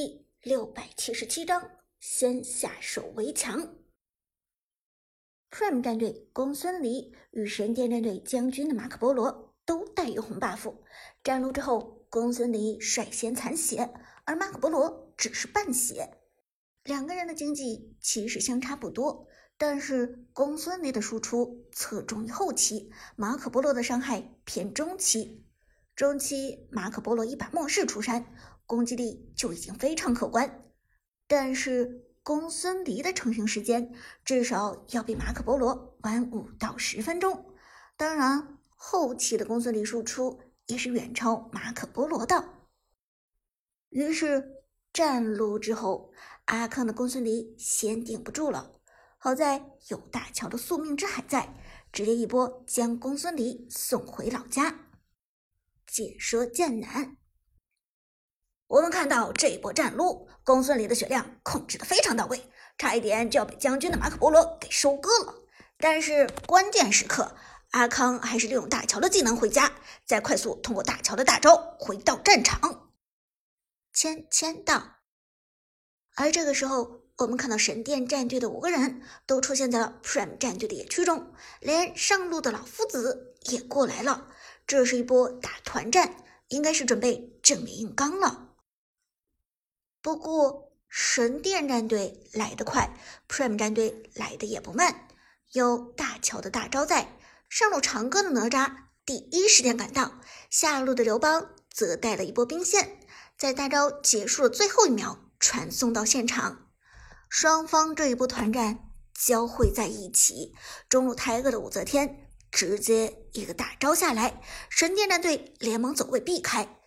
第六百七十七章：先下手为强。Prime 战队公孙离与神殿战队将军的马可波罗都带有红 buff。战撸之后，公孙离率先残血，而马可波罗只是半血。两个人的经济其实相差不多，但是公孙离的输出侧重于后期，马可波罗的伤害偏中期。中期，马可波罗一把末世出山，攻击力就已经非常可观，但是。公孙离的成型时间至少要比马可波罗晚五到十分钟，当然后期的公孙离输出也是远超马可波罗的。于是战撸之后，阿康的公孙离先顶不住了，好在有大乔的宿命之海在，直接一波将公孙离送回老家。解说剑南。我们看到这一波战撸，公孙离的血量控制的非常到位，差一点就要被将军的马可波罗给收割了。但是关键时刻，阿康还是利用大乔的技能回家，再快速通过大乔的大招回到战场，签签到。而这个时候，我们看到神殿战队的五个人都出现在了 Prime 战队的野区中，连上路的老夫子也过来了。这是一波打团战，应该是准备正面硬刚了。不过，神殿战队来得快，Prime 战队来的也不慢。有大乔的大招在，上路长歌的哪吒第一时间赶到，下路的刘邦则带了一波兵线，在大招结束的最后一秒传送到现场。双方这一波团战交汇在一起，中路抬哥的武则天直接一个大招下来，神殿战队连忙走位避开，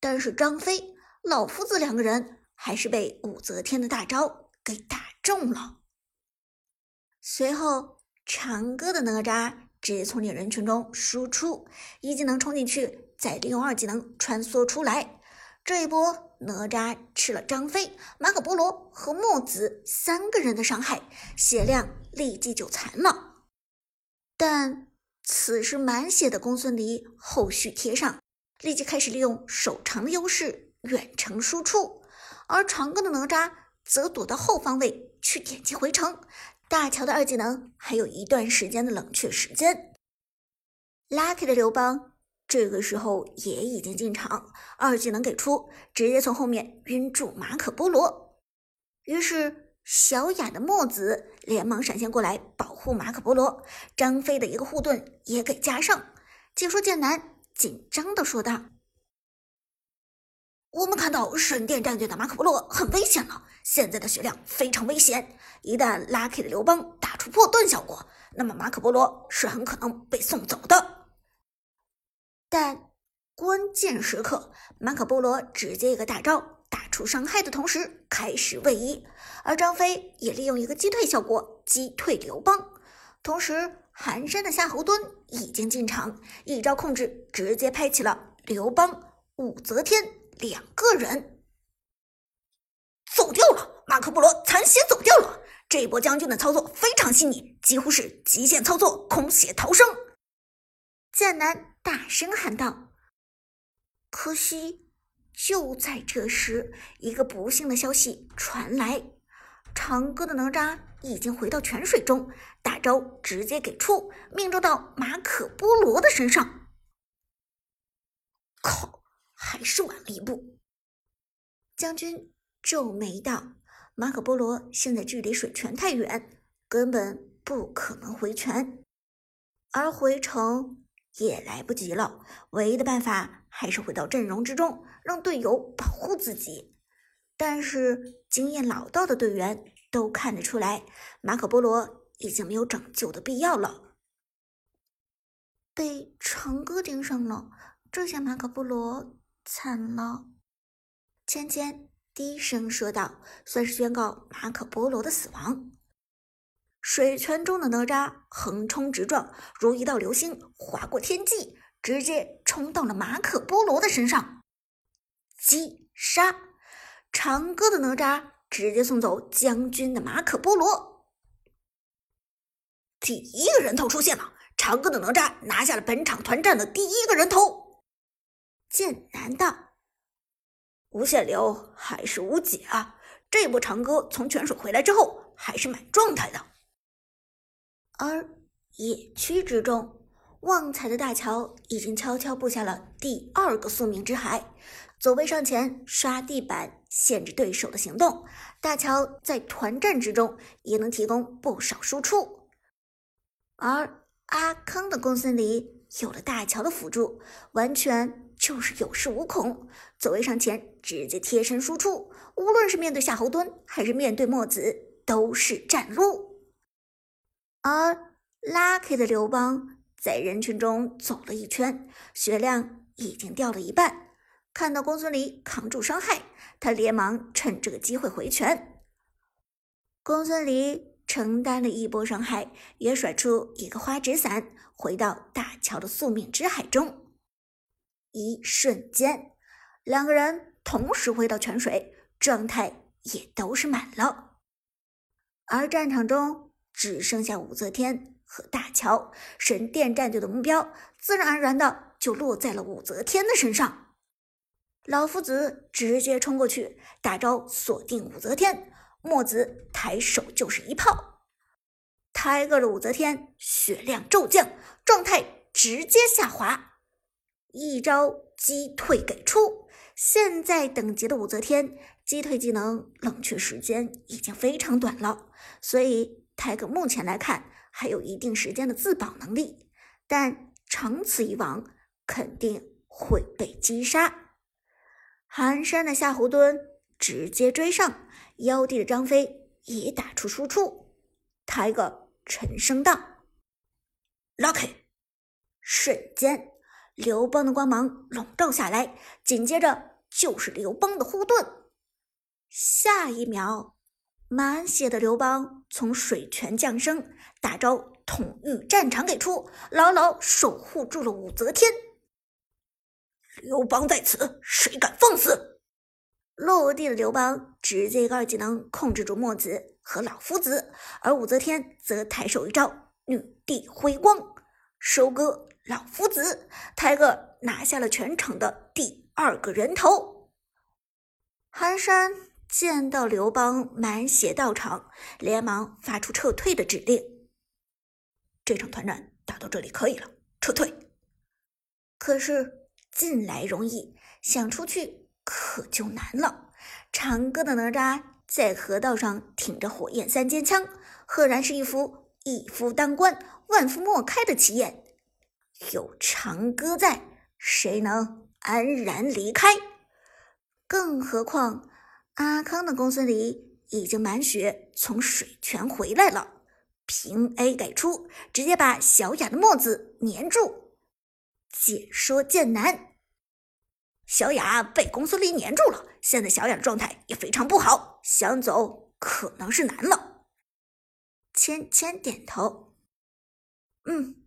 但是张飞、老夫子两个人。还是被武则天的大招给打中了。随后，长歌的哪吒直接从人群中输出一技能冲进去，再利用二技能穿梭出来。这一波，哪吒吃了张飞、马可波罗和墨子三个人的伤害，血量立即就残了。但此时满血的公孙离后续贴上，立即开始利用手长的优势远程输出。而长歌的哪吒则躲到后方位去点击回城，大乔的二技能还有一段时间的冷却时间。Lucky 的刘邦这个时候也已经进场，二技能给出，直接从后面晕住马可波罗。于是小雅的墨子连忙闪现过来保护马可波罗，张飞的一个护盾也给加上。解说剑南紧张的说道。我们看到神殿战队的马可波罗很危险了，现在的血量非常危险。一旦 Lucky 的刘邦打出破盾效果，那么马可波罗是很可能被送走的。但关键时刻，马可波罗直接一个大招打出伤害的同时开始位移，而张飞也利用一个击退效果击退刘邦，同时寒山的夏侯惇已经进场，一招控制直接拍起了刘邦、武则天。两个人走掉了，马可波罗残血走掉了。这一波将军的操作非常细腻，几乎是极限操作，空血逃生。剑南大声喊道：“可惜，就在这时，一个不幸的消息传来：长歌的哪吒已经回到泉水中，大招直接给出，命中到马可波罗的身上。是晚了一步。将军皱眉道：“马可波罗现在距离水泉太远，根本不可能回泉，而回城也来不及了。唯一的办法还是回到阵容之中，让队友保护自己。但是经验老道的队员都看得出来，马可波罗已经没有拯救的必要了。被长歌盯上了，这下马可波罗……”惨了，芊芊低声说道，算是宣告马可波罗的死亡。水泉中的哪吒横冲直撞，如一道流星划过天际，直接冲到了马可波罗的身上，击杀！长歌的哪吒直接送走将军的马可波罗。第一个人头出现了，长歌的哪吒拿下了本场团战的第一个人头。剑南道，无限流还是无解啊！这波长歌从泉水回来之后还是蛮状态的。而野区之中，旺财的大乔已经悄悄布下了第二个宿命之海，走位上前刷地板，限制对手的行动。大乔在团战之中也能提供不少输出，而阿康的公孙离有了大乔的辅助，完全就是有恃无恐，走位上前直接贴身输出，无论是面对夏侯惇还是面对墨子，都是战路。而 Lucky 的刘邦在人群中走了一圈，血量已经掉了一半，看到公孙离扛住伤害。他连忙趁这个机会回拳，公孙离承担了一波伤害，也甩出一个花纸伞，回到大乔的宿命之海中。一瞬间，两个人同时回到泉水，状态也都是满了。而战场中只剩下武则天和大乔，神殿战队的目标自然而然的就落在了武则天的身上。老夫子直接冲过去，大招锁定武则天。墨子抬手就是一炮，抬个了武则天血量骤降，状态直接下滑。一招击退给出，现在等级的武则天击退技能冷却时间已经非常短了，所以泰哥目前来看还有一定时间的自保能力，但长此以往肯定会被击杀。寒山的夏侯惇直接追上，妖帝的张飞也打出输出。抬个沉声道：“Lucky！” 瞬间，刘邦的光芒笼罩下来，紧接着就是刘邦的护盾。下一秒，满血的刘邦从水泉降生，大招统御战场给出，牢牢守护住了武则天。刘邦在此，谁敢放肆？落地的刘邦直接一个二技能控制住墨子和老夫子，而武则天则抬手一招女帝辉光，收割老夫子，抬个拿下了全场的第二个人头。寒山见到刘邦满血到场，连忙发出撤退的指令。这场团战打到这里可以了，撤退。可是。进来容易，想出去可就难了。长歌的哪吒在河道上挺着火焰三尖枪，赫然是一副一夫当关，万夫莫开的奇眼。有长歌在，谁能安然离开？更何况阿康的公孙离已经满血从水泉回来了，平 A 给出，直接把小雅的墨子粘住。解说剑南，小雅被公孙离粘住了，现在小雅的状态也非常不好，想走可能是难了。芊芊点头，嗯，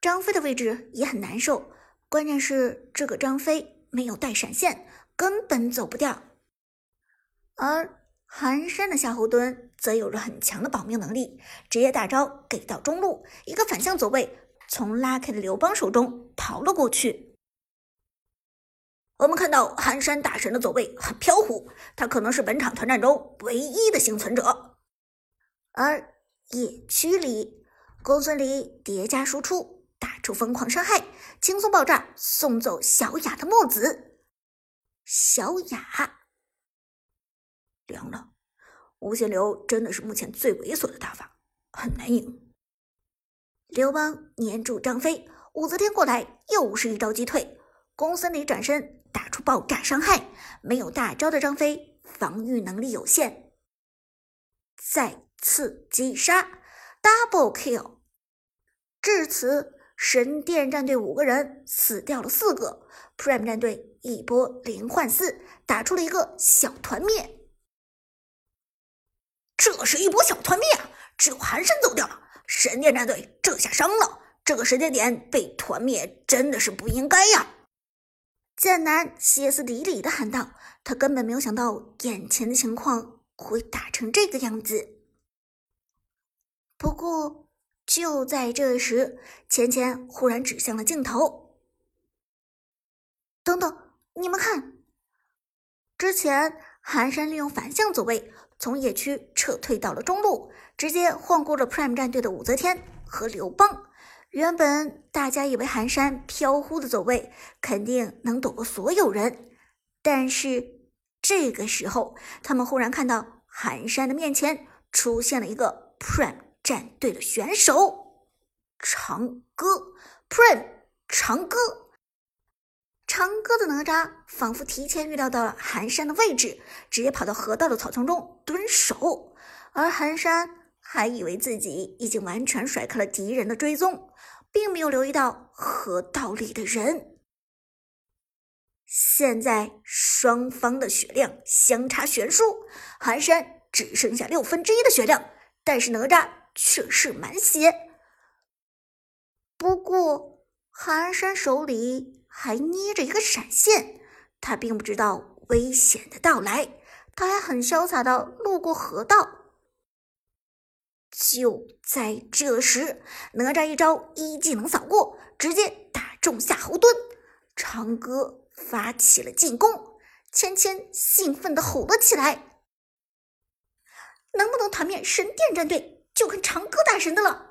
张飞的位置也很难受，关键是这个张飞没有带闪现，根本走不掉。而寒山的夏侯惇则有着很强的保命能力，直接大招给到中路，一个反向走位。从拉开的刘邦手中逃了过去。我们看到寒山大神的走位很飘忽，他可能是本场团战中唯一的幸存者。而野区里，公孙离叠加输出，打出疯狂伤害，轻松爆炸，送走小雅的墨子。小雅凉了，无限流真的是目前最猥琐的打法，很难赢。刘邦粘住张飞，武则天过来又是一招击退，公孙离转身打出爆炸伤害，没有大招的张飞防御能力有限，再次击杀，double kill。至此，神殿战队五个人死掉了四个，Prime 战队一波零换四，打出了一个小团灭。这是一波小团灭啊！只有寒山走掉了。神殿战队这下伤了，这个时间点被团灭真的是不应该呀！剑南歇斯底里的喊道：“他根本没有想到眼前的情况会打成这个样子。”不过就在这时，钱钱忽然指向了镜头：“等等，你们看，之前，寒山利用反向走位，从野区撤退到了中路，直接晃过了 Prime 战队的武则天和刘邦。原本大家以为寒山飘忽的走位肯定能躲过所有人，但是这个时候，他们忽然看到寒山的面前出现了一个 Prime 战队的选手——长歌，Prin 长歌。长歌的哪吒仿佛提前预料到了寒山的位置，直接跑到河道的草丛中蹲守，而寒山。还以为自己已经完全甩开了敌人的追踪，并没有留意到河道里的人。现在双方的血量相差悬殊，寒山只剩下六分之一的血量，但是哪吒却是满血。不过寒山手里还捏着一个闪现，他并不知道危险的到来，他还很潇洒的路过河道。就在这时，哪吒一招一技能扫过，直接打中夏侯惇。长歌发起了进攻，芊芊兴奋地吼了起来：“能不能团灭神殿战队，就看长歌大神的了！”